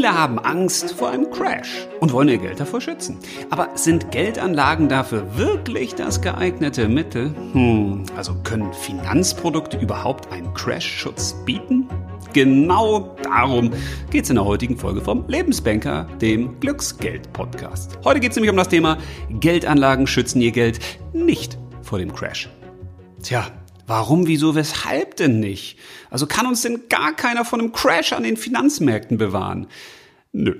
Viele haben Angst vor einem Crash und wollen ihr Geld davor schützen. Aber sind Geldanlagen dafür wirklich das geeignete Mittel? Hm, also können Finanzprodukte überhaupt einen Crash-Schutz bieten? Genau darum geht es in der heutigen Folge vom Lebensbanker, dem Glücksgeld-Podcast. Heute geht es nämlich um das Thema Geldanlagen schützen ihr Geld nicht vor dem Crash. Tja, Warum, wieso, weshalb denn nicht? Also kann uns denn gar keiner von einem Crash an den Finanzmärkten bewahren? Nö.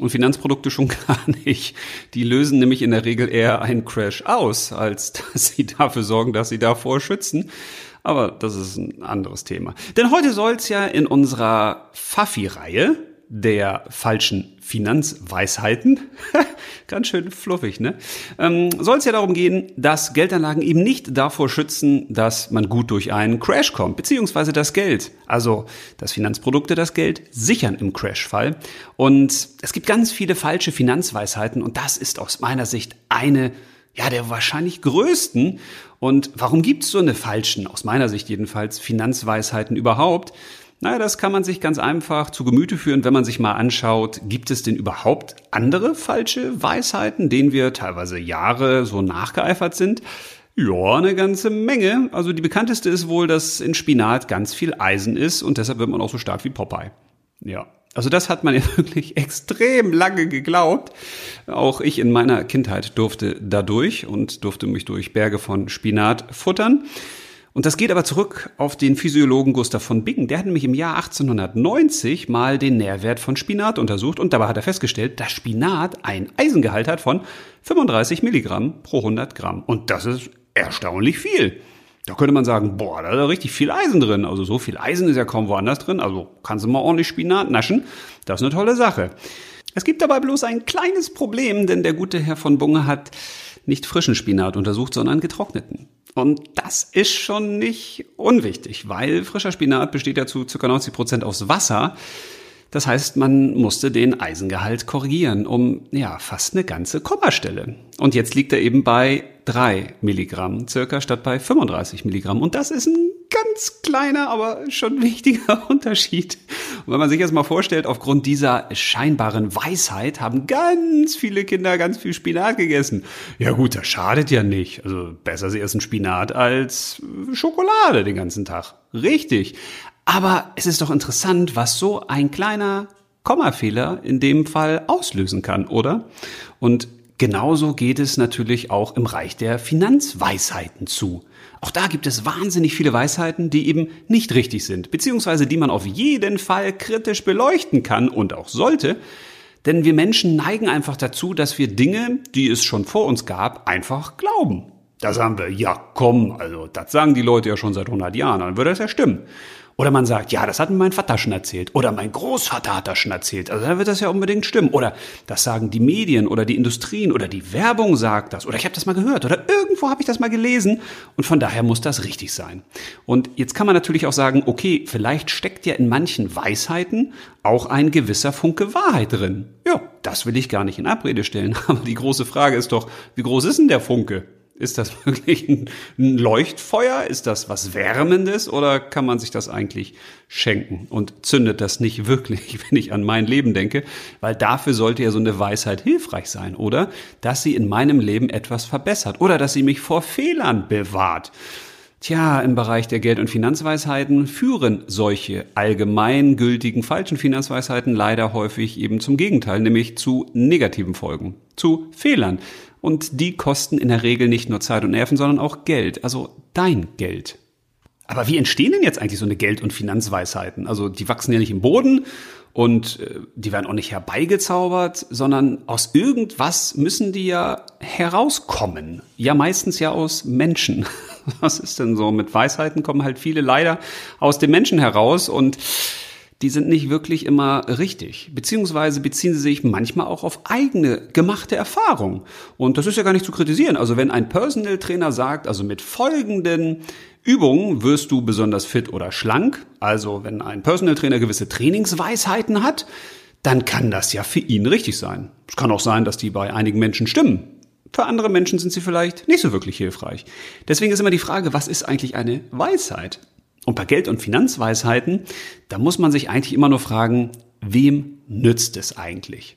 Und Finanzprodukte schon gar nicht. Die lösen nämlich in der Regel eher einen Crash aus, als dass sie dafür sorgen, dass sie davor schützen. Aber das ist ein anderes Thema. Denn heute soll es ja in unserer Fafi-Reihe der falschen Finanzweisheiten, ganz schön fluffig, ne? Ähm, Soll es ja darum gehen, dass Geldanlagen eben nicht davor schützen, dass man gut durch einen Crash kommt, beziehungsweise das Geld, also dass Finanzprodukte das Geld sichern im Crashfall. Und es gibt ganz viele falsche Finanzweisheiten und das ist aus meiner Sicht eine ja, der wahrscheinlich größten. Und warum gibt es so eine falschen, aus meiner Sicht jedenfalls, Finanzweisheiten überhaupt? Naja, das kann man sich ganz einfach zu Gemüte führen, wenn man sich mal anschaut, gibt es denn überhaupt andere falsche Weisheiten, denen wir teilweise Jahre so nachgeeifert sind? Ja, eine ganze Menge. Also die bekannteste ist wohl, dass in Spinat ganz viel Eisen ist und deshalb wird man auch so stark wie Popeye. Ja. Also das hat man ja wirklich extrem lange geglaubt. Auch ich in meiner Kindheit durfte dadurch und durfte mich durch Berge von Spinat futtern. Und das geht aber zurück auf den Physiologen Gustav von Bingen. Der hat nämlich im Jahr 1890 mal den Nährwert von Spinat untersucht und dabei hat er festgestellt, dass Spinat ein Eisengehalt hat von 35 Milligramm pro 100 Gramm. Und das ist erstaunlich viel. Da könnte man sagen, boah, da ist richtig viel Eisen drin. Also so viel Eisen ist ja kaum woanders drin. Also kannst du mal ordentlich Spinat naschen. Das ist eine tolle Sache. Es gibt dabei bloß ein kleines Problem, denn der gute Herr von Bunge hat nicht frischen Spinat untersucht, sondern getrockneten. Und das ist schon nicht unwichtig, weil frischer Spinat besteht ja zu ca. 90 Prozent aus Wasser. Das heißt, man musste den Eisengehalt korrigieren um ja fast eine ganze Kommastelle. Und jetzt liegt er eben bei drei Milligramm circa statt bei 35 Milligramm. Und das ist ein ganz kleiner, aber schon wichtiger Unterschied. Und wenn man sich jetzt mal vorstellt, aufgrund dieser scheinbaren Weisheit haben ganz viele Kinder ganz viel Spinat gegessen. Ja gut, das schadet ja nicht. Also besser sie essen Spinat als Schokolade den ganzen Tag. Richtig. Aber es ist doch interessant, was so ein kleiner Kommafehler in dem Fall auslösen kann, oder? Und genauso geht es natürlich auch im Reich der Finanzweisheiten zu. Auch da gibt es wahnsinnig viele Weisheiten, die eben nicht richtig sind, beziehungsweise die man auf jeden Fall kritisch beleuchten kann und auch sollte. Denn wir Menschen neigen einfach dazu, dass wir Dinge, die es schon vor uns gab, einfach glauben. Da sagen wir, ja komm, also das sagen die Leute ja schon seit 100 Jahren, dann würde das ja stimmen. Oder man sagt, ja, das hat mir mein Vater schon erzählt. Oder mein Großvater hat das schon erzählt. Also dann wird das ja unbedingt stimmen. Oder das sagen die Medien oder die Industrien oder die Werbung sagt das. Oder ich habe das mal gehört. Oder irgendwo habe ich das mal gelesen. Und von daher muss das richtig sein. Und jetzt kann man natürlich auch sagen, okay, vielleicht steckt ja in manchen Weisheiten auch ein gewisser Funke Wahrheit drin. Ja, das will ich gar nicht in Abrede stellen. Aber die große Frage ist doch, wie groß ist denn der Funke? Ist das wirklich ein Leuchtfeuer? Ist das was Wärmendes oder kann man sich das eigentlich schenken und zündet das nicht wirklich, wenn ich an mein Leben denke? Weil dafür sollte ja so eine Weisheit hilfreich sein, oder? Dass sie in meinem Leben etwas verbessert oder dass sie mich vor Fehlern bewahrt. Tja, im Bereich der Geld- und Finanzweisheiten führen solche allgemeingültigen falschen Finanzweisheiten leider häufig eben zum Gegenteil, nämlich zu negativen Folgen, zu Fehlern. Und die kosten in der Regel nicht nur Zeit und Nerven, sondern auch Geld, also dein Geld. Aber wie entstehen denn jetzt eigentlich so eine Geld- und Finanzweisheiten? Also die wachsen ja nicht im Boden und äh, die werden auch nicht herbeigezaubert, sondern aus irgendwas müssen die ja herauskommen. Ja, meistens ja aus Menschen. Was ist denn so? Mit Weisheiten kommen halt viele leider aus dem Menschen heraus und die sind nicht wirklich immer richtig. Beziehungsweise beziehen sie sich manchmal auch auf eigene gemachte Erfahrung. Und das ist ja gar nicht zu kritisieren. Also wenn ein Personal Trainer sagt, also mit folgenden Übungen wirst du besonders fit oder schlank, also wenn ein Personal Trainer gewisse Trainingsweisheiten hat, dann kann das ja für ihn richtig sein. Es kann auch sein, dass die bei einigen Menschen stimmen. Für andere Menschen sind sie vielleicht nicht so wirklich hilfreich. Deswegen ist immer die Frage, was ist eigentlich eine Weisheit? Und bei Geld- und Finanzweisheiten, da muss man sich eigentlich immer nur fragen, wem nützt es eigentlich?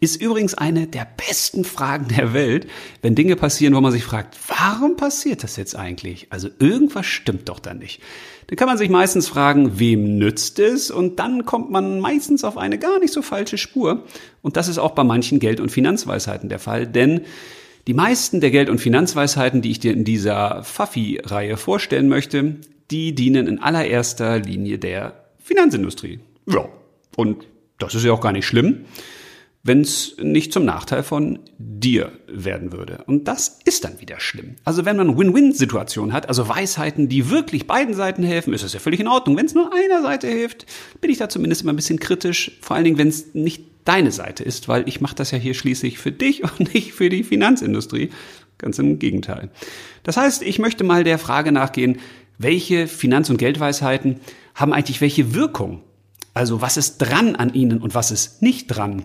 Ist übrigens eine der besten Fragen der Welt, wenn Dinge passieren, wo man sich fragt, warum passiert das jetzt eigentlich? Also irgendwas stimmt doch da nicht. Dann kann man sich meistens fragen, wem nützt es? Und dann kommt man meistens auf eine gar nicht so falsche Spur. Und das ist auch bei manchen Geld- und Finanzweisheiten der Fall, denn die meisten der Geld- und Finanzweisheiten, die ich dir in dieser Fafi-Reihe vorstellen möchte, die dienen in allererster Linie der Finanzindustrie. Ja, und das ist ja auch gar nicht schlimm wenn es nicht zum Nachteil von dir werden würde. Und das ist dann wieder schlimm. Also wenn man Win-Win-Situationen hat, also Weisheiten, die wirklich beiden Seiten helfen, ist das ja völlig in Ordnung. Wenn es nur einer Seite hilft, bin ich da zumindest immer ein bisschen kritisch. Vor allen Dingen, wenn es nicht deine Seite ist, weil ich mache das ja hier schließlich für dich und nicht für die Finanzindustrie. Ganz im Gegenteil. Das heißt, ich möchte mal der Frage nachgehen, welche Finanz- und Geldweisheiten haben eigentlich welche Wirkung? Also was ist dran an ihnen und was ist nicht dran?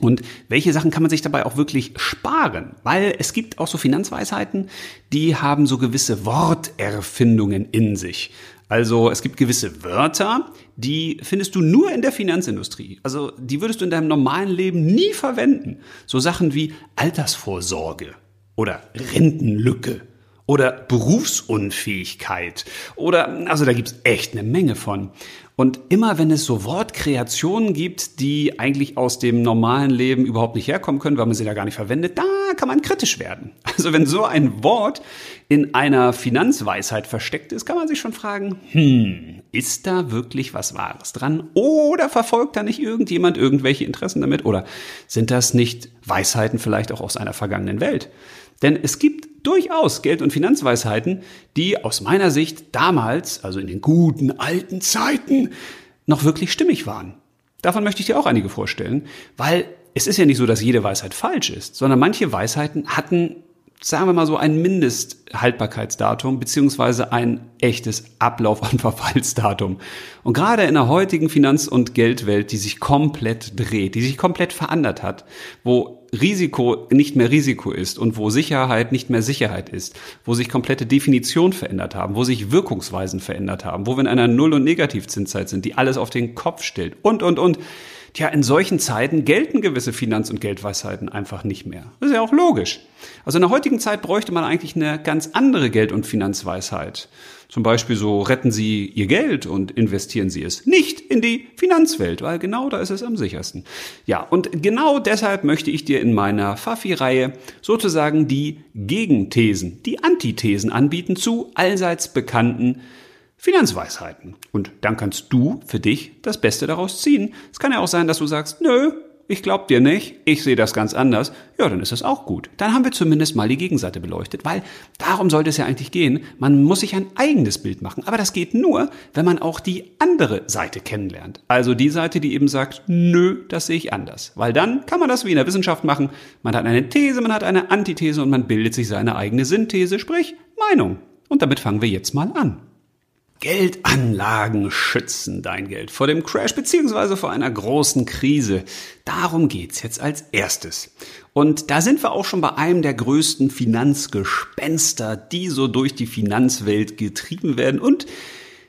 Und welche Sachen kann man sich dabei auch wirklich sparen? Weil es gibt auch so Finanzweisheiten, die haben so gewisse Worterfindungen in sich. Also es gibt gewisse Wörter, die findest du nur in der Finanzindustrie. Also die würdest du in deinem normalen Leben nie verwenden. So Sachen wie Altersvorsorge oder Rentenlücke oder Berufsunfähigkeit oder also da gibt's echt eine Menge von. Und immer wenn es so Wortkreationen gibt, die eigentlich aus dem normalen Leben überhaupt nicht herkommen können, weil man sie da gar nicht verwendet, da kann man kritisch werden. Also wenn so ein Wort in einer Finanzweisheit versteckt ist, kann man sich schon fragen, hm, ist da wirklich was Wahres dran? Oder verfolgt da nicht irgendjemand irgendwelche Interessen damit? Oder sind das nicht Weisheiten vielleicht auch aus einer vergangenen Welt? Denn es gibt durchaus Geld- und Finanzweisheiten, die aus meiner Sicht damals, also in den guten alten Zeiten, noch wirklich stimmig waren. Davon möchte ich dir auch einige vorstellen, weil es ist ja nicht so, dass jede Weisheit falsch ist, sondern manche Weisheiten hatten sagen wir mal so, ein Mindesthaltbarkeitsdatum beziehungsweise ein echtes Ablauf- und Verfallsdatum. Und gerade in der heutigen Finanz- und Geldwelt, die sich komplett dreht, die sich komplett verändert hat, wo Risiko nicht mehr Risiko ist und wo Sicherheit nicht mehr Sicherheit ist, wo sich komplette Definitionen verändert haben, wo sich Wirkungsweisen verändert haben, wo wir in einer Null- und Negativzinszeit sind, die alles auf den Kopf stellt und, und, und. Tja, in solchen Zeiten gelten gewisse Finanz- und Geldweisheiten einfach nicht mehr. Das ist ja auch logisch. Also in der heutigen Zeit bräuchte man eigentlich eine ganz andere Geld- und Finanzweisheit. Zum Beispiel so retten Sie Ihr Geld und investieren Sie es nicht in die Finanzwelt, weil genau da ist es am sichersten. Ja, und genau deshalb möchte ich dir in meiner Fafi-Reihe sozusagen die Gegenthesen, die Antithesen anbieten zu allseits bekannten Finanzweisheiten. Und dann kannst du für dich das Beste daraus ziehen. Es kann ja auch sein, dass du sagst, nö, ich glaub dir nicht, ich sehe das ganz anders. Ja, dann ist das auch gut. Dann haben wir zumindest mal die Gegenseite beleuchtet, weil darum sollte es ja eigentlich gehen. Man muss sich ein eigenes Bild machen. Aber das geht nur, wenn man auch die andere Seite kennenlernt. Also die Seite, die eben sagt, nö, das sehe ich anders. Weil dann kann man das wie in der Wissenschaft machen. Man hat eine These, man hat eine Antithese und man bildet sich seine eigene Synthese, sprich Meinung. Und damit fangen wir jetzt mal an. Geldanlagen schützen dein Geld vor dem Crash beziehungsweise vor einer großen Krise. Darum geht's jetzt als erstes. Und da sind wir auch schon bei einem der größten Finanzgespenster, die so durch die Finanzwelt getrieben werden und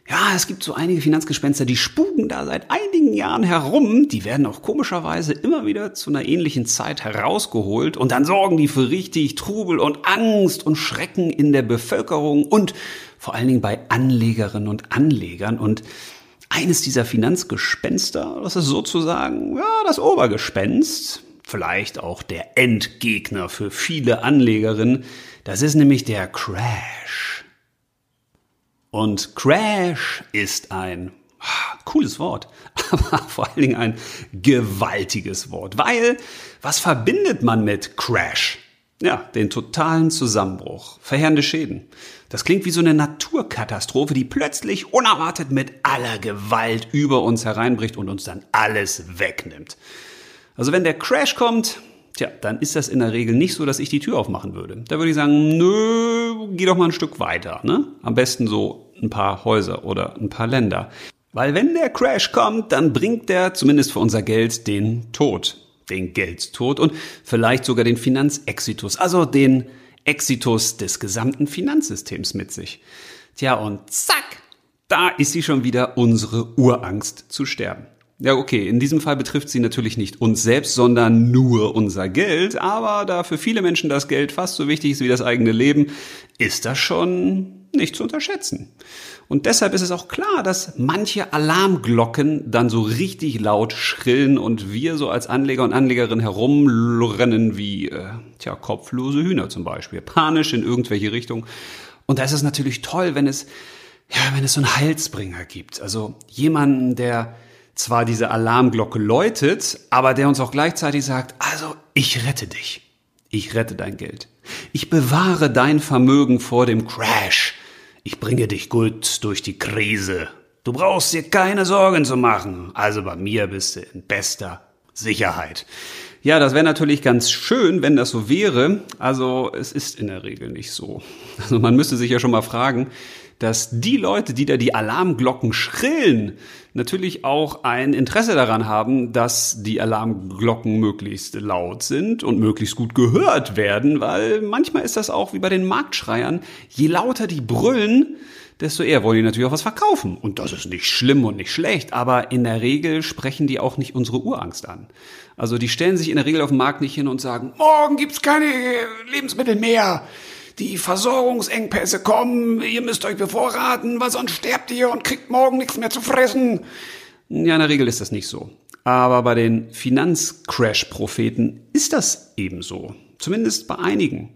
ja, es gibt so einige Finanzgespenster, die spuken da seit einigen Jahren herum. Die werden auch komischerweise immer wieder zu einer ähnlichen Zeit herausgeholt und dann sorgen die für richtig Trubel und Angst und Schrecken in der Bevölkerung und vor allen Dingen bei Anlegerinnen und Anlegern. Und eines dieser Finanzgespenster, das ist sozusagen, ja, das Obergespenst, vielleicht auch der Endgegner für viele Anlegerinnen, das ist nämlich der Crash. Und Crash ist ein ah, cooles Wort, aber vor allen Dingen ein gewaltiges Wort, weil was verbindet man mit Crash? Ja, den totalen Zusammenbruch, verheerende Schäden. Das klingt wie so eine Naturkatastrophe, die plötzlich unerwartet mit aller Gewalt über uns hereinbricht und uns dann alles wegnimmt. Also wenn der Crash kommt, tja, dann ist das in der Regel nicht so, dass ich die Tür aufmachen würde. Da würde ich sagen, nö, geh doch mal ein Stück weiter, ne? Am besten so ein paar Häuser oder ein paar Länder. Weil wenn der Crash kommt, dann bringt der zumindest für unser Geld den Tod. Den Geldstod und vielleicht sogar den Finanzexitus, also den Exitus des gesamten Finanzsystems mit sich. Tja, und zack, da ist sie schon wieder unsere Urangst zu sterben. Ja, okay, in diesem Fall betrifft sie natürlich nicht uns selbst, sondern nur unser Geld. Aber da für viele Menschen das Geld fast so wichtig ist wie das eigene Leben, ist das schon nicht zu unterschätzen. Und deshalb ist es auch klar, dass manche Alarmglocken dann so richtig laut schrillen und wir so als Anleger und Anlegerin herumrennen wie, äh, tja, kopflose Hühner zum Beispiel, panisch in irgendwelche Richtung. Und da ist es natürlich toll, wenn es, ja, wenn es so einen Heilsbringer gibt. Also jemanden, der zwar diese Alarmglocke läutet, aber der uns auch gleichzeitig sagt, also ich rette dich. Ich rette dein Geld. Ich bewahre dein Vermögen vor dem Crash. Ich bringe dich gut durch die Krise. Du brauchst dir keine Sorgen zu machen. Also bei mir bist du in bester Sicherheit. Ja, das wäre natürlich ganz schön, wenn das so wäre. Also es ist in der Regel nicht so. Also man müsste sich ja schon mal fragen, dass die Leute, die da die Alarmglocken schrillen, natürlich auch ein Interesse daran haben, dass die Alarmglocken möglichst laut sind und möglichst gut gehört werden, weil manchmal ist das auch wie bei den Marktschreiern, je lauter die brüllen, desto eher wollen die natürlich auch was verkaufen. Und das ist nicht schlimm und nicht schlecht, aber in der Regel sprechen die auch nicht unsere Urangst an. Also die stellen sich in der Regel auf dem Markt nicht hin und sagen, morgen gibt's keine Lebensmittel mehr die Versorgungsengpässe kommen, ihr müsst euch bevorraten, weil sonst sterbt ihr und kriegt morgen nichts mehr zu fressen. Ja, in der Regel ist das nicht so. Aber bei den Finanzcrash-Propheten ist das ebenso. Zumindest bei einigen.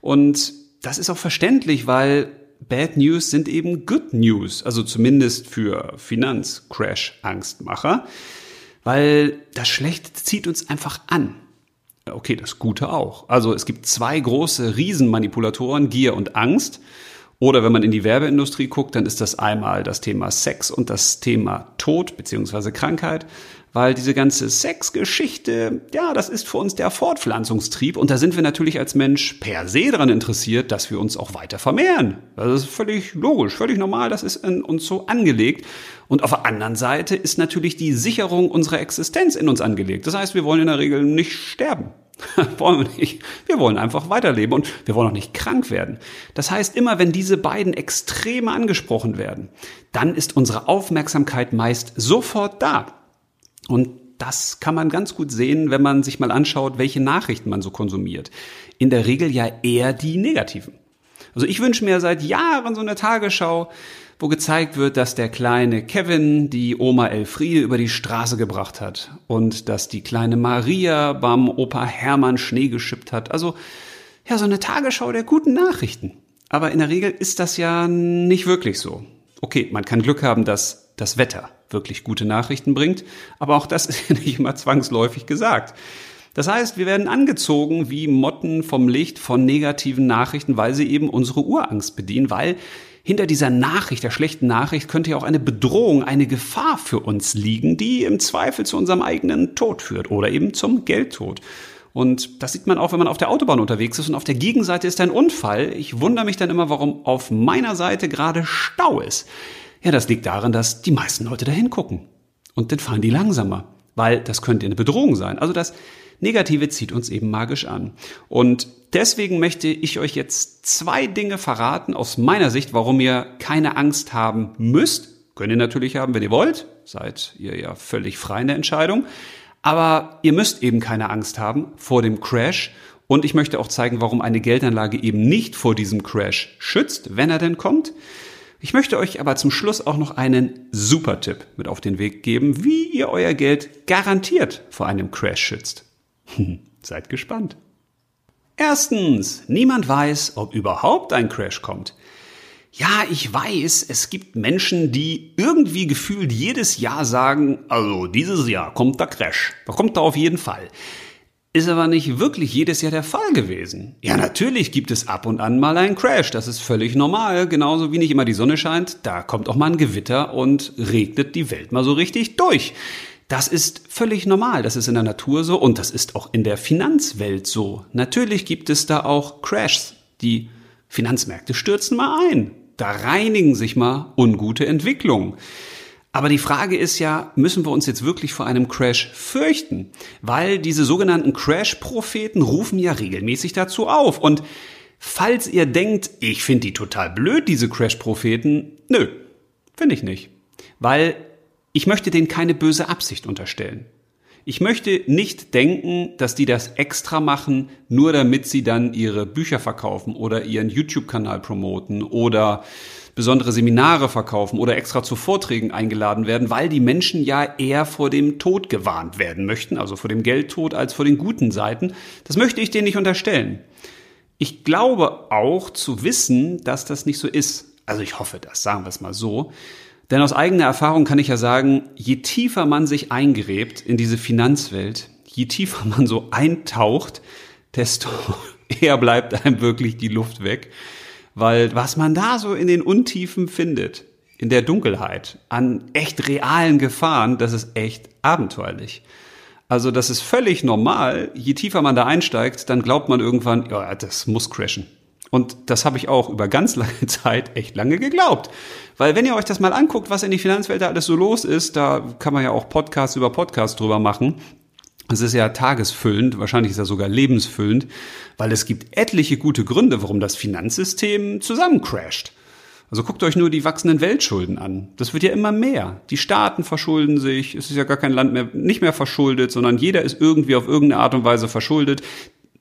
Und das ist auch verständlich, weil Bad News sind eben Good News. Also zumindest für Finanzcrash-Angstmacher. Weil das Schlechte zieht uns einfach an. Okay, das Gute auch. Also es gibt zwei große Riesenmanipulatoren, Gier und Angst. Oder wenn man in die Werbeindustrie guckt, dann ist das einmal das Thema Sex und das Thema Tod beziehungsweise Krankheit, weil diese ganze Sexgeschichte, ja, das ist für uns der Fortpflanzungstrieb und da sind wir natürlich als Mensch per se daran interessiert, dass wir uns auch weiter vermehren. Das ist völlig logisch, völlig normal, das ist in uns so angelegt. Und auf der anderen Seite ist natürlich die Sicherung unserer Existenz in uns angelegt. Das heißt, wir wollen in der Regel nicht sterben. wollen wir nicht. Wir wollen einfach weiterleben und wir wollen auch nicht krank werden. Das heißt, immer wenn diese beiden Extreme angesprochen werden, dann ist unsere Aufmerksamkeit meist sofort da. Und das kann man ganz gut sehen, wenn man sich mal anschaut, welche Nachrichten man so konsumiert. In der Regel ja eher die negativen. Also ich wünsche mir seit Jahren so eine Tagesschau, wo gezeigt wird, dass der kleine Kevin die Oma Elfriede über die Straße gebracht hat und dass die kleine Maria beim Opa Hermann Schnee geschippt hat. Also ja, so eine Tagesschau der guten Nachrichten. Aber in der Regel ist das ja nicht wirklich so. Okay, man kann Glück haben, dass das Wetter wirklich gute Nachrichten bringt, aber auch das ist ja nicht immer zwangsläufig gesagt. Das heißt, wir werden angezogen wie Motten vom Licht von negativen Nachrichten, weil sie eben unsere Urangst bedienen, weil hinter dieser Nachricht, der schlechten Nachricht, könnte ja auch eine Bedrohung, eine Gefahr für uns liegen, die im Zweifel zu unserem eigenen Tod führt oder eben zum Geldtod. Und das sieht man auch, wenn man auf der Autobahn unterwegs ist und auf der Gegenseite ist ein Unfall. Ich wundere mich dann immer, warum auf meiner Seite gerade Stau ist. Ja, das liegt daran, dass die meisten Leute da hingucken. Und dann fahren die langsamer, weil das könnte eine Bedrohung sein. Also das Negative zieht uns eben magisch an. Und deswegen möchte ich euch jetzt zwei Dinge verraten aus meiner Sicht, warum ihr keine Angst haben müsst. Könnt ihr natürlich haben, wenn ihr wollt. Seid ihr ja völlig frei in der Entscheidung. Aber ihr müsst eben keine Angst haben vor dem Crash. Und ich möchte auch zeigen, warum eine Geldanlage eben nicht vor diesem Crash schützt, wenn er denn kommt. Ich möchte euch aber zum Schluss auch noch einen Super-Tipp mit auf den Weg geben, wie ihr euer Geld garantiert vor einem Crash schützt. Seid gespannt. Erstens, niemand weiß, ob überhaupt ein Crash kommt. Ja, ich weiß, es gibt Menschen, die irgendwie gefühlt jedes Jahr sagen, also dieses Jahr kommt der Crash. Da kommt er auf jeden Fall. Ist aber nicht wirklich jedes Jahr der Fall gewesen. Ja, natürlich gibt es ab und an mal einen Crash. Das ist völlig normal. Genauso wie nicht immer die Sonne scheint, da kommt auch mal ein Gewitter und regnet die Welt mal so richtig durch. Das ist völlig normal, das ist in der Natur so und das ist auch in der Finanzwelt so. Natürlich gibt es da auch Crashs. Die Finanzmärkte stürzen mal ein. Da reinigen sich mal ungute Entwicklungen. Aber die Frage ist ja, müssen wir uns jetzt wirklich vor einem Crash fürchten? Weil diese sogenannten Crash-Propheten rufen ja regelmäßig dazu auf. Und falls ihr denkt, ich finde die total blöd, diese Crash-Propheten, nö, finde ich nicht. Weil ich möchte denen keine böse Absicht unterstellen. Ich möchte nicht denken, dass die das extra machen, nur damit sie dann ihre Bücher verkaufen oder ihren YouTube-Kanal promoten oder besondere Seminare verkaufen oder extra zu Vorträgen eingeladen werden, weil die Menschen ja eher vor dem Tod gewarnt werden möchten, also vor dem Geldtod als vor den guten Seiten. Das möchte ich denen nicht unterstellen. Ich glaube auch zu wissen, dass das nicht so ist. Also ich hoffe das, sagen wir es mal so. Denn aus eigener Erfahrung kann ich ja sagen, je tiefer man sich eingräbt in diese Finanzwelt, je tiefer man so eintaucht, desto eher bleibt einem wirklich die Luft weg. Weil was man da so in den Untiefen findet, in der Dunkelheit, an echt realen Gefahren, das ist echt abenteuerlich. Also das ist völlig normal. Je tiefer man da einsteigt, dann glaubt man irgendwann, ja, das muss crashen. Und das habe ich auch über ganz lange Zeit echt lange geglaubt. Weil wenn ihr euch das mal anguckt, was in die Finanzwelt da alles so los ist, da kann man ja auch Podcast über Podcast drüber machen. Es ist ja tagesfüllend, wahrscheinlich ist er sogar lebensfüllend, weil es gibt etliche gute Gründe, warum das Finanzsystem zusammencrasht. Also guckt euch nur die wachsenden Weltschulden an. Das wird ja immer mehr. Die Staaten verschulden sich. Es ist ja gar kein Land mehr, nicht mehr verschuldet, sondern jeder ist irgendwie auf irgendeine Art und Weise verschuldet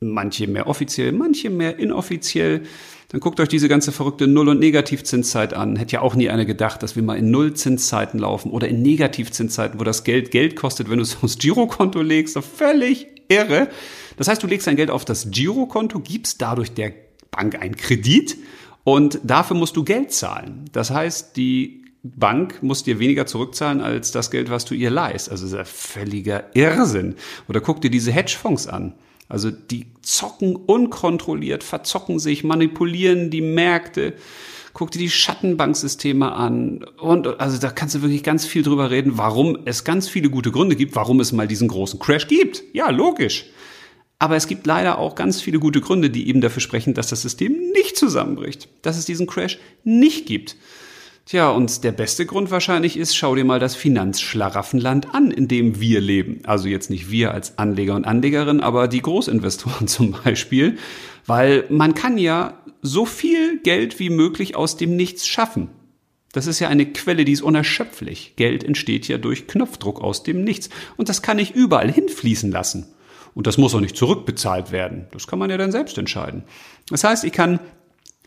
manche mehr offiziell, manche mehr inoffiziell. Dann guckt euch diese ganze verrückte Null- und Negativzinszeit an. Hätte ja auch nie einer gedacht, dass wir mal in Nullzinszeiten laufen oder in Negativzinszeiten, wo das Geld Geld kostet, wenn du es aufs Girokonto legst. Völlig irre. Das heißt, du legst dein Geld auf das Girokonto, gibst dadurch der Bank einen Kredit und dafür musst du Geld zahlen. Das heißt, die Bank muss dir weniger zurückzahlen als das Geld, was du ihr leist. Also das ist ein völliger Irrsinn. Oder guck dir diese Hedgefonds an. Also die zocken unkontrolliert, verzocken sich, manipulieren die Märkte. Guck dir die Schattenbanksysteme an. Und also da kannst du wirklich ganz viel drüber reden, warum es ganz viele gute Gründe gibt, warum es mal diesen großen Crash gibt. Ja, logisch. Aber es gibt leider auch ganz viele gute Gründe, die eben dafür sprechen, dass das System nicht zusammenbricht, dass es diesen Crash nicht gibt. Tja, und der beste Grund wahrscheinlich ist, schau dir mal das Finanzschlaraffenland an, in dem wir leben. Also jetzt nicht wir als Anleger und Anlegerin, aber die Großinvestoren zum Beispiel. Weil man kann ja so viel Geld wie möglich aus dem Nichts schaffen. Das ist ja eine Quelle, die ist unerschöpflich. Geld entsteht ja durch Knopfdruck aus dem Nichts. Und das kann ich überall hinfließen lassen. Und das muss auch nicht zurückbezahlt werden. Das kann man ja dann selbst entscheiden. Das heißt, ich kann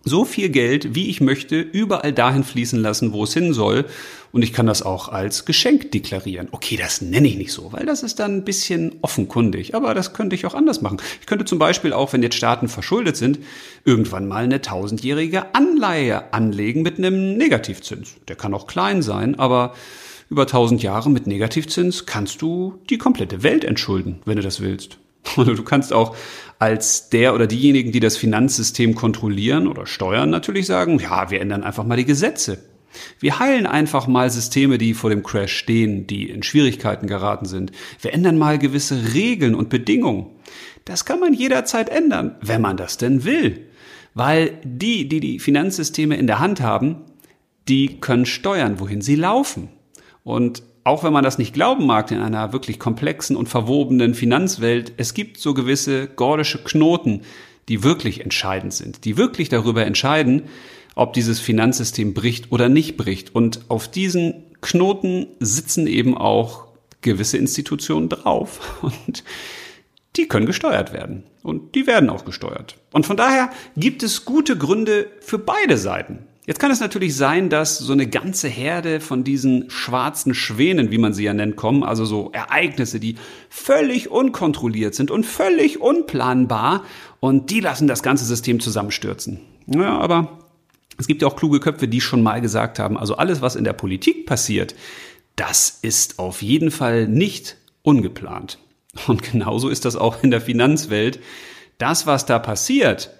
so viel Geld, wie ich möchte, überall dahin fließen lassen, wo es hin soll. Und ich kann das auch als Geschenk deklarieren. Okay, das nenne ich nicht so, weil das ist dann ein bisschen offenkundig. Aber das könnte ich auch anders machen. Ich könnte zum Beispiel auch, wenn jetzt Staaten verschuldet sind, irgendwann mal eine tausendjährige Anleihe anlegen mit einem Negativzins. Der kann auch klein sein, aber über tausend Jahre mit Negativzins kannst du die komplette Welt entschulden, wenn du das willst. Du kannst auch als der oder diejenigen, die das Finanzsystem kontrollieren oder steuern, natürlich sagen, ja, wir ändern einfach mal die Gesetze. Wir heilen einfach mal Systeme, die vor dem Crash stehen, die in Schwierigkeiten geraten sind. Wir ändern mal gewisse Regeln und Bedingungen. Das kann man jederzeit ändern, wenn man das denn will. Weil die, die die Finanzsysteme in der Hand haben, die können steuern, wohin sie laufen. Und auch wenn man das nicht glauben mag in einer wirklich komplexen und verwobenen Finanzwelt, es gibt so gewisse gordische Knoten, die wirklich entscheidend sind, die wirklich darüber entscheiden, ob dieses Finanzsystem bricht oder nicht bricht. Und auf diesen Knoten sitzen eben auch gewisse Institutionen drauf. Und die können gesteuert werden. Und die werden auch gesteuert. Und von daher gibt es gute Gründe für beide Seiten. Jetzt kann es natürlich sein, dass so eine ganze Herde von diesen schwarzen Schwänen, wie man sie ja nennt, kommen, also so Ereignisse, die völlig unkontrolliert sind und völlig unplanbar und die lassen das ganze System zusammenstürzen. Ja, aber es gibt ja auch kluge Köpfe, die schon mal gesagt haben, also alles, was in der Politik passiert, das ist auf jeden Fall nicht ungeplant. Und genauso ist das auch in der Finanzwelt. Das, was da passiert,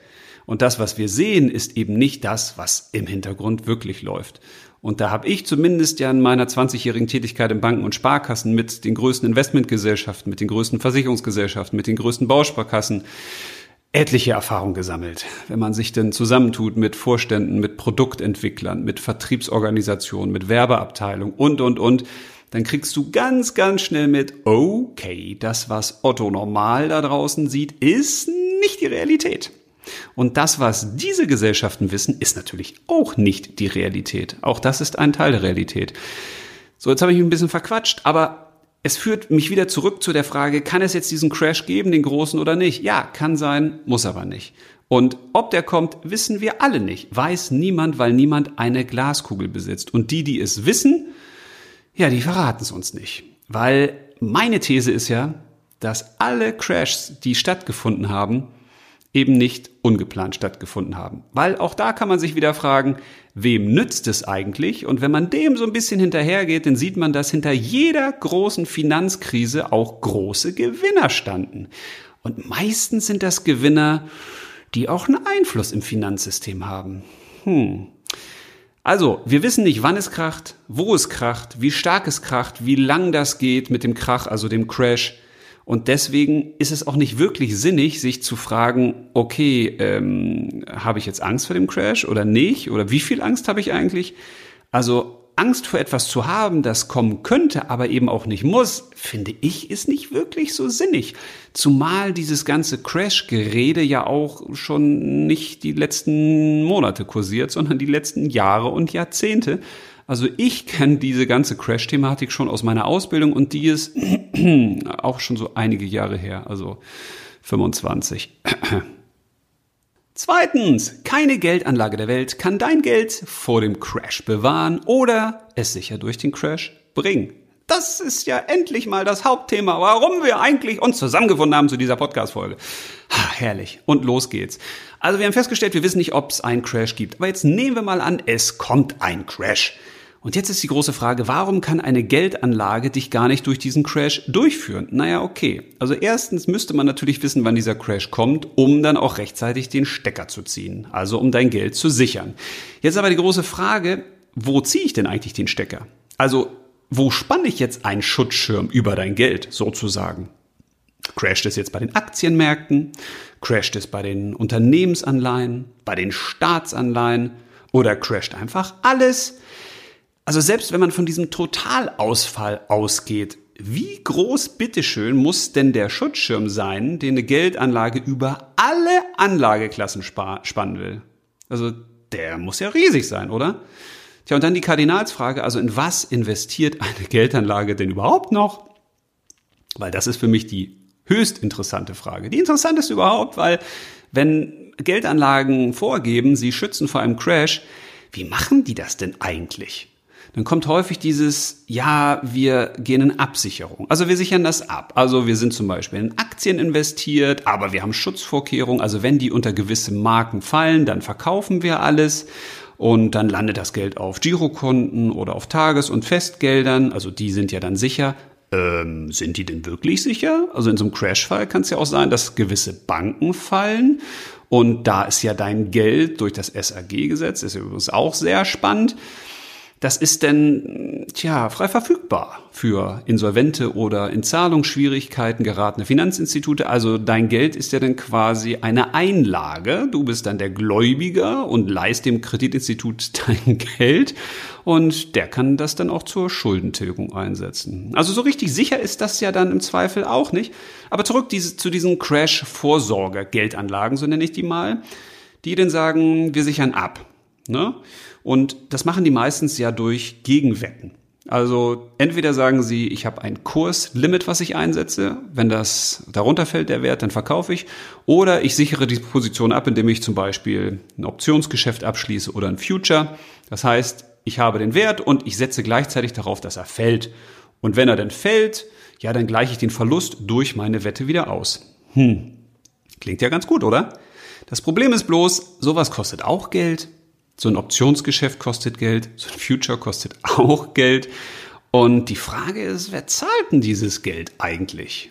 und das, was wir sehen, ist eben nicht das, was im Hintergrund wirklich läuft. Und da habe ich zumindest ja in meiner 20-jährigen Tätigkeit in Banken und Sparkassen mit den größten Investmentgesellschaften, mit den größten Versicherungsgesellschaften, mit den größten Bausparkassen etliche Erfahrungen gesammelt. Wenn man sich denn zusammentut mit Vorständen, mit Produktentwicklern, mit Vertriebsorganisationen, mit Werbeabteilung und, und, und, dann kriegst du ganz, ganz schnell mit, okay, das, was Otto normal da draußen sieht, ist nicht die Realität. Und das, was diese Gesellschaften wissen, ist natürlich auch nicht die Realität. Auch das ist ein Teil der Realität. So, jetzt habe ich mich ein bisschen verquatscht, aber es führt mich wieder zurück zu der Frage, kann es jetzt diesen Crash geben, den großen oder nicht? Ja, kann sein, muss aber nicht. Und ob der kommt, wissen wir alle nicht. Weiß niemand, weil niemand eine Glaskugel besitzt. Und die, die es wissen, ja, die verraten es uns nicht. Weil meine These ist ja, dass alle Crashs, die stattgefunden haben, eben nicht ungeplant stattgefunden haben. Weil auch da kann man sich wieder fragen, wem nützt es eigentlich? Und wenn man dem so ein bisschen hinterhergeht, dann sieht man, dass hinter jeder großen Finanzkrise auch große Gewinner standen. Und meistens sind das Gewinner, die auch einen Einfluss im Finanzsystem haben. Hm. Also, wir wissen nicht, wann es kracht, wo es kracht, wie stark es kracht, wie lang das geht mit dem Krach, also dem Crash. Und deswegen ist es auch nicht wirklich sinnig, sich zu fragen, okay, ähm, habe ich jetzt Angst vor dem Crash oder nicht? Oder wie viel Angst habe ich eigentlich? Also Angst vor etwas zu haben, das kommen könnte, aber eben auch nicht muss, finde ich, ist nicht wirklich so sinnig. Zumal dieses ganze Crash-Gerede ja auch schon nicht die letzten Monate kursiert, sondern die letzten Jahre und Jahrzehnte. Also ich kenne diese ganze Crash-Thematik schon aus meiner Ausbildung und die ist auch schon so einige Jahre her, also 25. Zweitens, keine Geldanlage der Welt kann dein Geld vor dem Crash bewahren oder es sicher durch den Crash bringen. Das ist ja endlich mal das Hauptthema, warum wir eigentlich uns zusammengefunden haben zu dieser Podcast-Folge. Herrlich. Und los geht's. Also wir haben festgestellt, wir wissen nicht, ob es einen Crash gibt. Aber jetzt nehmen wir mal an, es kommt ein Crash. Und jetzt ist die große Frage, warum kann eine Geldanlage dich gar nicht durch diesen Crash durchführen? Naja, okay. Also erstens müsste man natürlich wissen, wann dieser Crash kommt, um dann auch rechtzeitig den Stecker zu ziehen. Also um dein Geld zu sichern. Jetzt aber die große Frage, wo ziehe ich denn eigentlich den Stecker? Also wo spanne ich jetzt einen Schutzschirm über dein Geld sozusagen? Crasht es jetzt bei den Aktienmärkten? Crasht es bei den Unternehmensanleihen? Bei den Staatsanleihen? Oder crasht einfach alles? Also selbst wenn man von diesem Totalausfall ausgeht, wie groß bitteschön muss denn der Schutzschirm sein, den eine Geldanlage über alle Anlageklassen spannen will? Also der muss ja riesig sein, oder? Tja, und dann die Kardinalsfrage, also in was investiert eine Geldanlage denn überhaupt noch? Weil das ist für mich die höchst interessante Frage. Die interessanteste überhaupt, weil wenn Geldanlagen vorgeben, sie schützen vor einem Crash, wie machen die das denn eigentlich? Dann kommt häufig dieses, ja, wir gehen in Absicherung. Also wir sichern das ab. Also wir sind zum Beispiel in Aktien investiert, aber wir haben Schutzvorkehrungen. Also wenn die unter gewisse Marken fallen, dann verkaufen wir alles. Und dann landet das Geld auf Girokonten oder auf Tages- und Festgeldern. Also die sind ja dann sicher. Ähm, sind die denn wirklich sicher? Also in so einem Crashfall kann es ja auch sein, dass gewisse Banken fallen. Und da ist ja dein Geld durch das SAG-Gesetz, ist übrigens auch sehr spannend das ist denn, tja, frei verfügbar für insolvente oder in Zahlungsschwierigkeiten geratene Finanzinstitute. Also dein Geld ist ja dann quasi eine Einlage. Du bist dann der Gläubiger und leist dem Kreditinstitut dein Geld und der kann das dann auch zur Schuldentilgung einsetzen. Also so richtig sicher ist das ja dann im Zweifel auch nicht. Aber zurück diese, zu diesen Crash-Vorsorger-Geldanlagen, so nenne ich die mal, die dann sagen, wir sichern ab. Ne? Und das machen die meistens ja durch Gegenwetten. Also entweder sagen sie, ich habe ein Kurslimit, was ich einsetze. Wenn das darunter fällt, der Wert, dann verkaufe ich. Oder ich sichere die Position ab, indem ich zum Beispiel ein Optionsgeschäft abschließe oder ein Future. Das heißt, ich habe den Wert und ich setze gleichzeitig darauf, dass er fällt. Und wenn er dann fällt, ja, dann gleiche ich den Verlust durch meine Wette wieder aus. Hm. Klingt ja ganz gut, oder? Das Problem ist bloß, sowas kostet auch Geld. So ein Optionsgeschäft kostet Geld, so ein Future kostet auch Geld. Und die Frage ist, wer zahlt denn dieses Geld eigentlich?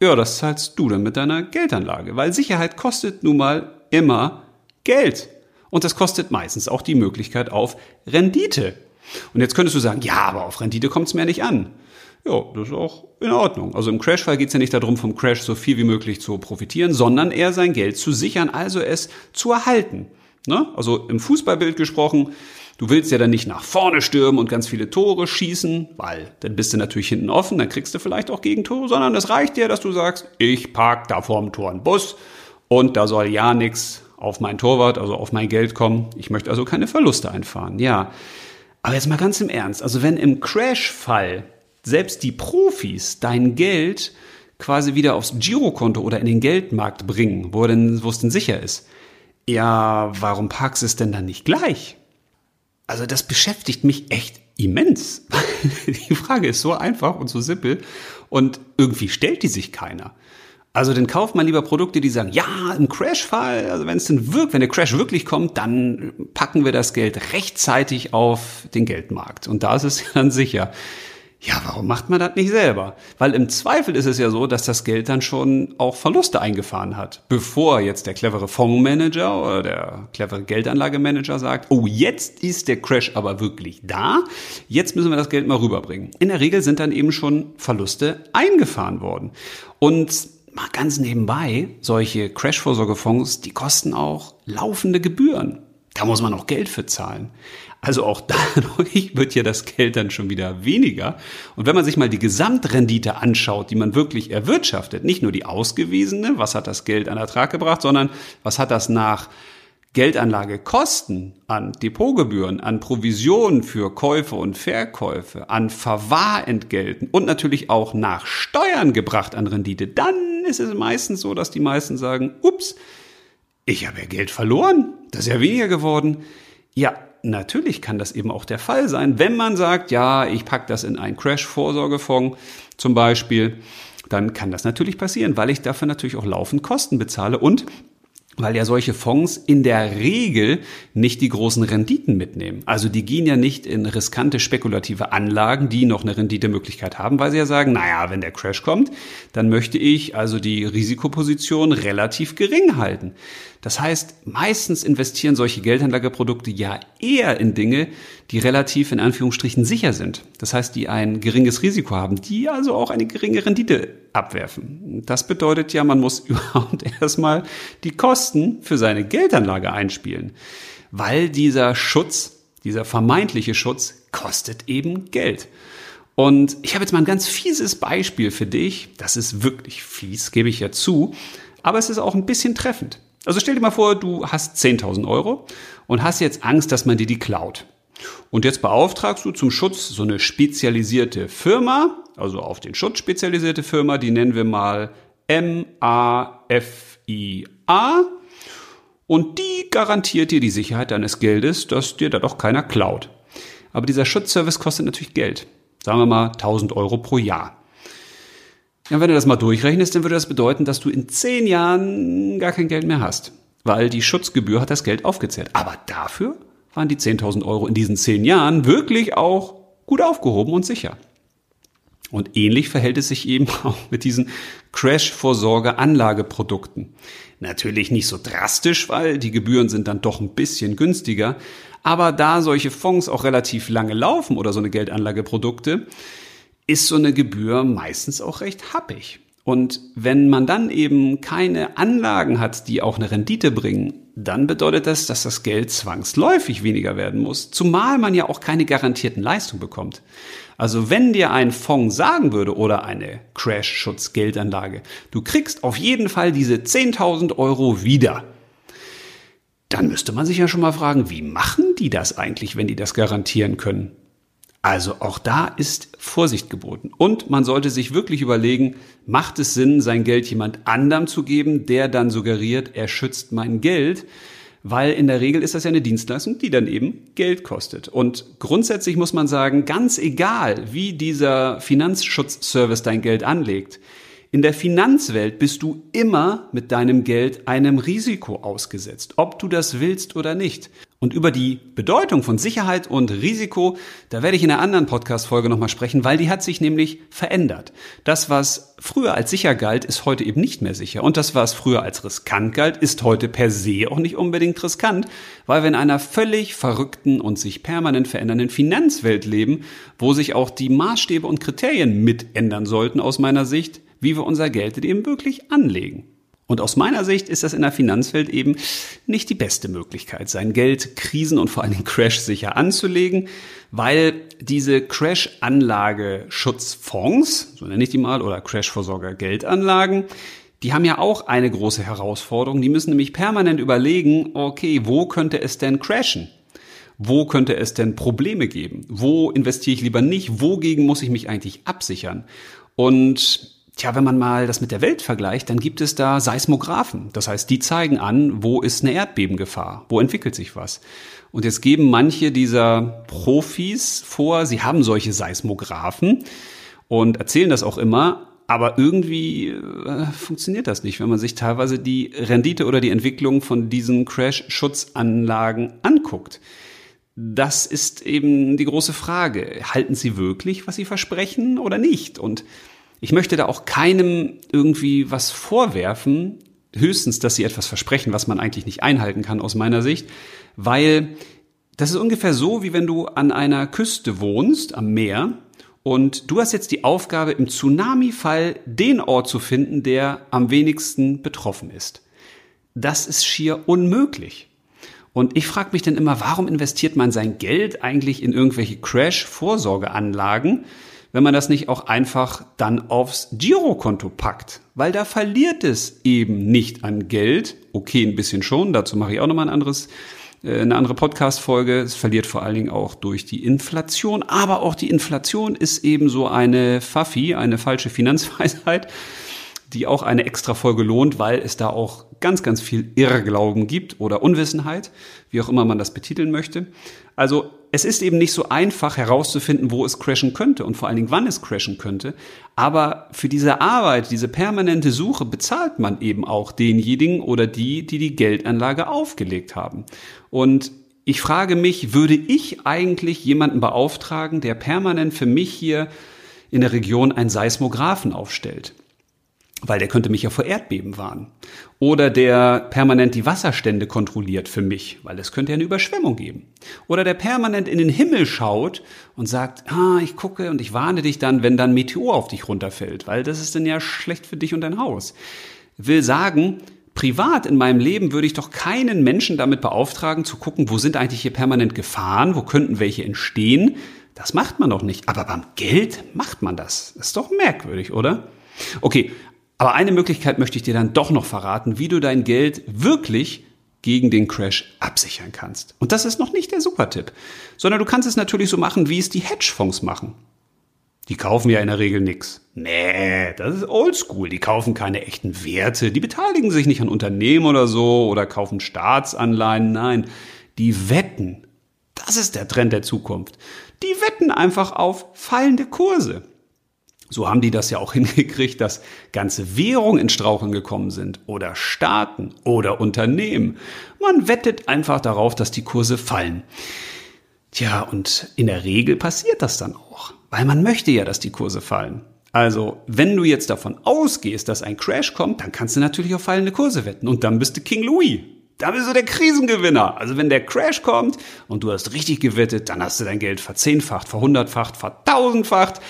Ja, das zahlst du dann mit deiner Geldanlage, weil Sicherheit kostet nun mal immer Geld. Und das kostet meistens auch die Möglichkeit auf Rendite. Und jetzt könntest du sagen, ja, aber auf Rendite kommt es mir nicht an. Ja, das ist auch in Ordnung. Also im Crashfall geht es ja nicht darum, vom Crash so viel wie möglich zu profitieren, sondern eher sein Geld zu sichern, also es zu erhalten. Ne? Also im Fußballbild gesprochen, du willst ja dann nicht nach vorne stürmen und ganz viele Tore schießen, weil dann bist du natürlich hinten offen, dann kriegst du vielleicht auch Gegentore, sondern es reicht dir, dass du sagst, ich park da vorm Tor einen Bus und da soll ja nichts auf mein Torwart, also auf mein Geld kommen. Ich möchte also keine Verluste einfahren. Ja, Aber jetzt mal ganz im Ernst. Also wenn im Crash-Fall selbst die Profis dein Geld quasi wieder aufs Girokonto oder in den Geldmarkt bringen, wo, denn, wo es denn sicher ist, ja, warum parkst du es denn dann nicht gleich? Also das beschäftigt mich echt immens. die Frage ist so einfach und so simpel und irgendwie stellt die sich keiner. Also dann kauft man lieber Produkte, die sagen, ja, im Crash-Fall, also wenn es denn wirkt, wenn der Crash wirklich kommt, dann packen wir das Geld rechtzeitig auf den Geldmarkt. Und da ist es dann sicher. Ja, warum macht man das nicht selber? Weil im Zweifel ist es ja so, dass das Geld dann schon auch Verluste eingefahren hat, bevor jetzt der clevere Fondsmanager oder der clevere Geldanlagemanager sagt, oh, jetzt ist der Crash aber wirklich da, jetzt müssen wir das Geld mal rüberbringen. In der Regel sind dann eben schon Verluste eingefahren worden. Und mal ganz nebenbei, solche Crash-Vorsorgefonds, die kosten auch laufende Gebühren. Da muss man auch Geld für zahlen. Also auch dadurch wird ja das Geld dann schon wieder weniger. Und wenn man sich mal die Gesamtrendite anschaut, die man wirklich erwirtschaftet, nicht nur die ausgewiesene, was hat das Geld an Ertrag gebracht, sondern was hat das nach Geldanlagekosten, an Depotgebühren, an Provisionen für Käufe und Verkäufe, an Verwahrentgelten und natürlich auch nach Steuern gebracht an Rendite, dann ist es meistens so, dass die meisten sagen, ups, ich habe ja Geld verloren, das ist ja weniger geworden. Ja, natürlich kann das eben auch der Fall sein, wenn man sagt, ja, ich packe das in einen Crash-Vorsorgefonds zum Beispiel, dann kann das natürlich passieren, weil ich dafür natürlich auch laufend Kosten bezahle und weil ja solche Fonds in der Regel nicht die großen Renditen mitnehmen. Also die gehen ja nicht in riskante spekulative Anlagen, die noch eine Renditemöglichkeit haben, weil sie ja sagen, naja, wenn der Crash kommt, dann möchte ich also die Risikoposition relativ gering halten. Das heißt, meistens investieren solche Geldanlageprodukte ja eher in Dinge, die relativ in Anführungsstrichen sicher sind. Das heißt, die ein geringes Risiko haben, die also auch eine geringe Rendite abwerfen. Das bedeutet ja, man muss überhaupt erstmal die Kosten für seine Geldanlage einspielen, weil dieser Schutz, dieser vermeintliche Schutz kostet eben Geld. Und ich habe jetzt mal ein ganz fieses Beispiel für dich. Das ist wirklich fies, gebe ich ja zu. Aber es ist auch ein bisschen treffend. Also stell dir mal vor, du hast 10.000 Euro und hast jetzt Angst, dass man dir die klaut. Und jetzt beauftragst du zum Schutz so eine spezialisierte Firma, also auf den Schutz spezialisierte Firma, die nennen wir mal M-A-F-I-A. Und die garantiert dir die Sicherheit deines Geldes, dass dir da doch keiner klaut. Aber dieser Schutzservice kostet natürlich Geld. Sagen wir mal 1000 Euro pro Jahr. Ja, wenn du das mal durchrechnest, dann würde das bedeuten, dass du in zehn Jahren gar kein Geld mehr hast. Weil die Schutzgebühr hat das Geld aufgezählt. Aber dafür waren die 10.000 Euro in diesen zehn Jahren wirklich auch gut aufgehoben und sicher. Und ähnlich verhält es sich eben auch mit diesen Crash-Vorsorge-Anlageprodukten. Natürlich nicht so drastisch, weil die Gebühren sind dann doch ein bisschen günstiger. Aber da solche Fonds auch relativ lange laufen oder so eine Geldanlageprodukte, ist so eine Gebühr meistens auch recht happig. Und wenn man dann eben keine Anlagen hat, die auch eine Rendite bringen, dann bedeutet das, dass das Geld zwangsläufig weniger werden muss, zumal man ja auch keine garantierten Leistungen bekommt. Also wenn dir ein Fonds sagen würde oder eine Crash-Schutz-Geldanlage, du kriegst auf jeden Fall diese 10.000 Euro wieder, dann müsste man sich ja schon mal fragen, wie machen die das eigentlich, wenn die das garantieren können? Also auch da ist Vorsicht geboten. Und man sollte sich wirklich überlegen, macht es Sinn, sein Geld jemand anderem zu geben, der dann suggeriert, er schützt mein Geld? Weil in der Regel ist das ja eine Dienstleistung, die dann eben Geld kostet. Und grundsätzlich muss man sagen, ganz egal, wie dieser Finanzschutzservice dein Geld anlegt, in der Finanzwelt bist du immer mit deinem Geld einem Risiko ausgesetzt, ob du das willst oder nicht. Und über die Bedeutung von Sicherheit und Risiko, da werde ich in einer anderen Podcast-Folge nochmal sprechen, weil die hat sich nämlich verändert. Das, was früher als sicher galt, ist heute eben nicht mehr sicher. Und das, was früher als riskant galt, ist heute per se auch nicht unbedingt riskant, weil wir in einer völlig verrückten und sich permanent verändernden Finanzwelt leben, wo sich auch die Maßstäbe und Kriterien mit ändern sollten aus meiner Sicht, wie wir unser Geld eben wirklich anlegen. Und aus meiner Sicht ist das in der Finanzwelt eben nicht die beste Möglichkeit, sein Geld krisen- und vor allen Dingen crash-sicher anzulegen, weil diese Crash-Anlage-Schutzfonds, so nenne ich die mal, oder Crash-Vorsorger-Geldanlagen, die haben ja auch eine große Herausforderung. Die müssen nämlich permanent überlegen, okay, wo könnte es denn crashen? Wo könnte es denn Probleme geben? Wo investiere ich lieber nicht? Wogegen muss ich mich eigentlich absichern? Und Tja, wenn man mal das mit der Welt vergleicht, dann gibt es da Seismographen. Das heißt, die zeigen an, wo ist eine Erdbebengefahr, wo entwickelt sich was. Und jetzt geben manche dieser Profis vor, sie haben solche Seismographen und erzählen das auch immer, aber irgendwie äh, funktioniert das nicht, wenn man sich teilweise die Rendite oder die Entwicklung von diesen Crash-Schutzanlagen anguckt. Das ist eben die große Frage. Halten sie wirklich, was sie versprechen oder nicht? Und ich möchte da auch keinem irgendwie was vorwerfen, höchstens, dass sie etwas versprechen, was man eigentlich nicht einhalten kann aus meiner Sicht, weil das ist ungefähr so, wie wenn du an einer Küste wohnst, am Meer, und du hast jetzt die Aufgabe, im Tsunami-Fall den Ort zu finden, der am wenigsten betroffen ist. Das ist schier unmöglich. Und ich frage mich dann immer, warum investiert man sein Geld eigentlich in irgendwelche Crash-Vorsorgeanlagen, wenn man das nicht auch einfach dann aufs Girokonto packt? Weil da verliert es eben nicht an Geld. Okay, ein bisschen schon, dazu mache ich auch nochmal ein anderes äh, eine andere Podcast-Folge. Es verliert vor allen Dingen auch durch die Inflation. Aber auch die Inflation ist eben so eine Pfaffi, eine falsche Finanzweisheit, die auch eine extra Folge lohnt, weil es da auch ganz, ganz viel Irrglauben gibt oder Unwissenheit, wie auch immer man das betiteln möchte. Also es ist eben nicht so einfach herauszufinden, wo es crashen könnte und vor allen Dingen, wann es crashen könnte. Aber für diese Arbeit, diese permanente Suche bezahlt man eben auch denjenigen oder die, die die Geldanlage aufgelegt haben. Und ich frage mich, würde ich eigentlich jemanden beauftragen, der permanent für mich hier in der Region einen Seismographen aufstellt? Weil der könnte mich ja vor Erdbeben warnen. Oder der permanent die Wasserstände kontrolliert für mich, weil es könnte ja eine Überschwemmung geben. Oder der permanent in den Himmel schaut und sagt, ah, ich gucke und ich warne dich dann, wenn dann Meteor auf dich runterfällt, weil das ist dann ja schlecht für dich und dein Haus. Will sagen, privat in meinem Leben würde ich doch keinen Menschen damit beauftragen, zu gucken, wo sind eigentlich hier permanent Gefahren, wo könnten welche entstehen. Das macht man doch nicht. Aber beim Geld macht man das. Ist doch merkwürdig, oder? Okay, aber eine Möglichkeit möchte ich dir dann doch noch verraten, wie du dein Geld wirklich gegen den Crash absichern kannst. Und das ist noch nicht der Supertipp, sondern du kannst es natürlich so machen, wie es die Hedgefonds machen. Die kaufen ja in der Regel nichts. Nee, das ist oldschool. Die kaufen keine echten Werte. Die beteiligen sich nicht an Unternehmen oder so oder kaufen Staatsanleihen. Nein, die wetten. Das ist der Trend der Zukunft. Die wetten einfach auf fallende Kurse. So haben die das ja auch hingekriegt, dass ganze Währungen in Straucheln gekommen sind oder Staaten oder Unternehmen. Man wettet einfach darauf, dass die Kurse fallen. Tja, und in der Regel passiert das dann auch, weil man möchte ja, dass die Kurse fallen. Also, wenn du jetzt davon ausgehst, dass ein Crash kommt, dann kannst du natürlich auf fallende Kurse wetten und dann bist du King Louis. Da bist du der Krisengewinner. Also wenn der Crash kommt und du hast richtig gewettet, dann hast du dein Geld verzehnfacht, verhundertfacht, vertausendfacht.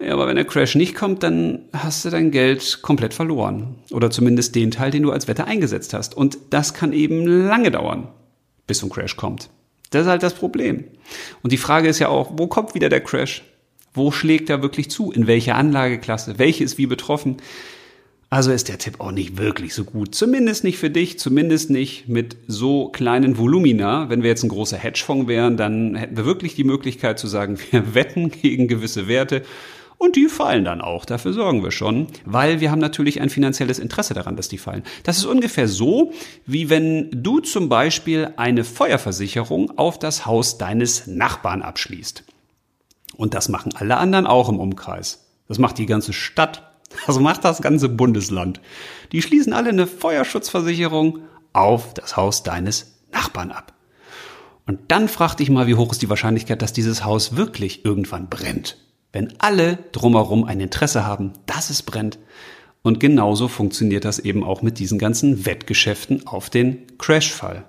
Ja, aber wenn der Crash nicht kommt, dann hast du dein Geld komplett verloren. Oder zumindest den Teil, den du als Wette eingesetzt hast. Und das kann eben lange dauern, bis so ein Crash kommt. Das ist halt das Problem. Und die Frage ist ja auch, wo kommt wieder der Crash? Wo schlägt er wirklich zu? In welcher Anlageklasse? Welche ist wie betroffen? Also ist der Tipp auch nicht wirklich so gut. Zumindest nicht für dich, zumindest nicht mit so kleinen Volumina. Wenn wir jetzt ein großer Hedgefonds wären, dann hätten wir wirklich die Möglichkeit zu sagen, wir wetten gegen gewisse Werte und die fallen dann auch, dafür sorgen wir schon, weil wir haben natürlich ein finanzielles Interesse daran, dass die fallen. Das ist ungefähr so, wie wenn du zum Beispiel eine Feuerversicherung auf das Haus deines Nachbarn abschließt. Und das machen alle anderen auch im Umkreis. Das macht die ganze Stadt. Das macht das ganze Bundesland. Die schließen alle eine Feuerschutzversicherung auf das Haus deines Nachbarn ab. Und dann frag dich mal, wie hoch ist die Wahrscheinlichkeit, dass dieses Haus wirklich irgendwann brennt. Wenn alle drumherum ein Interesse haben, dass es brennt. Und genauso funktioniert das eben auch mit diesen ganzen Wettgeschäften auf den Crash-Fall.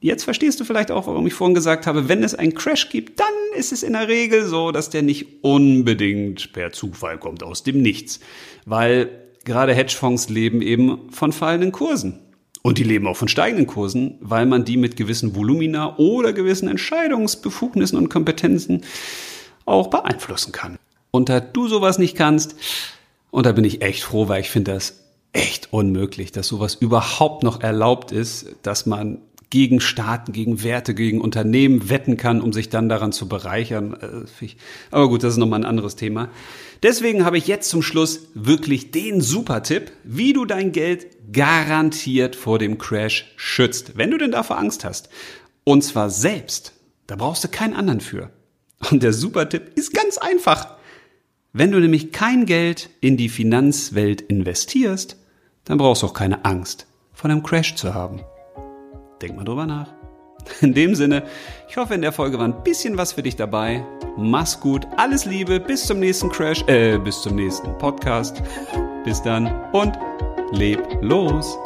Jetzt verstehst du vielleicht auch, warum ich vorhin gesagt habe, wenn es einen Crash gibt, dann ist es in der Regel so, dass der nicht unbedingt per Zufall kommt aus dem Nichts. Weil gerade Hedgefonds leben eben von fallenden Kursen. Und die leben auch von steigenden Kursen, weil man die mit gewissen Volumina oder gewissen Entscheidungsbefugnissen und Kompetenzen auch beeinflussen kann. Und da du sowas nicht kannst, und da bin ich echt froh, weil ich finde das echt unmöglich, dass sowas überhaupt noch erlaubt ist, dass man gegen Staaten, gegen Werte, gegen Unternehmen wetten kann, um sich dann daran zu bereichern. Äh, aber gut, das ist nochmal ein anderes Thema. Deswegen habe ich jetzt zum Schluss wirklich den super Tipp, wie du dein Geld garantiert vor dem Crash schützt, wenn du denn davor Angst hast. Und zwar selbst. Da brauchst du keinen anderen für. Und der super Tipp ist ganz einfach. Wenn du nämlich kein Geld in die Finanzwelt investierst, dann brauchst du auch keine Angst vor einem Crash zu haben. Denk mal drüber nach. In dem Sinne, ich hoffe, in der Folge war ein bisschen was für dich dabei. Mach's gut, alles Liebe, bis zum nächsten Crash, äh, bis zum nächsten Podcast. Bis dann und leb los.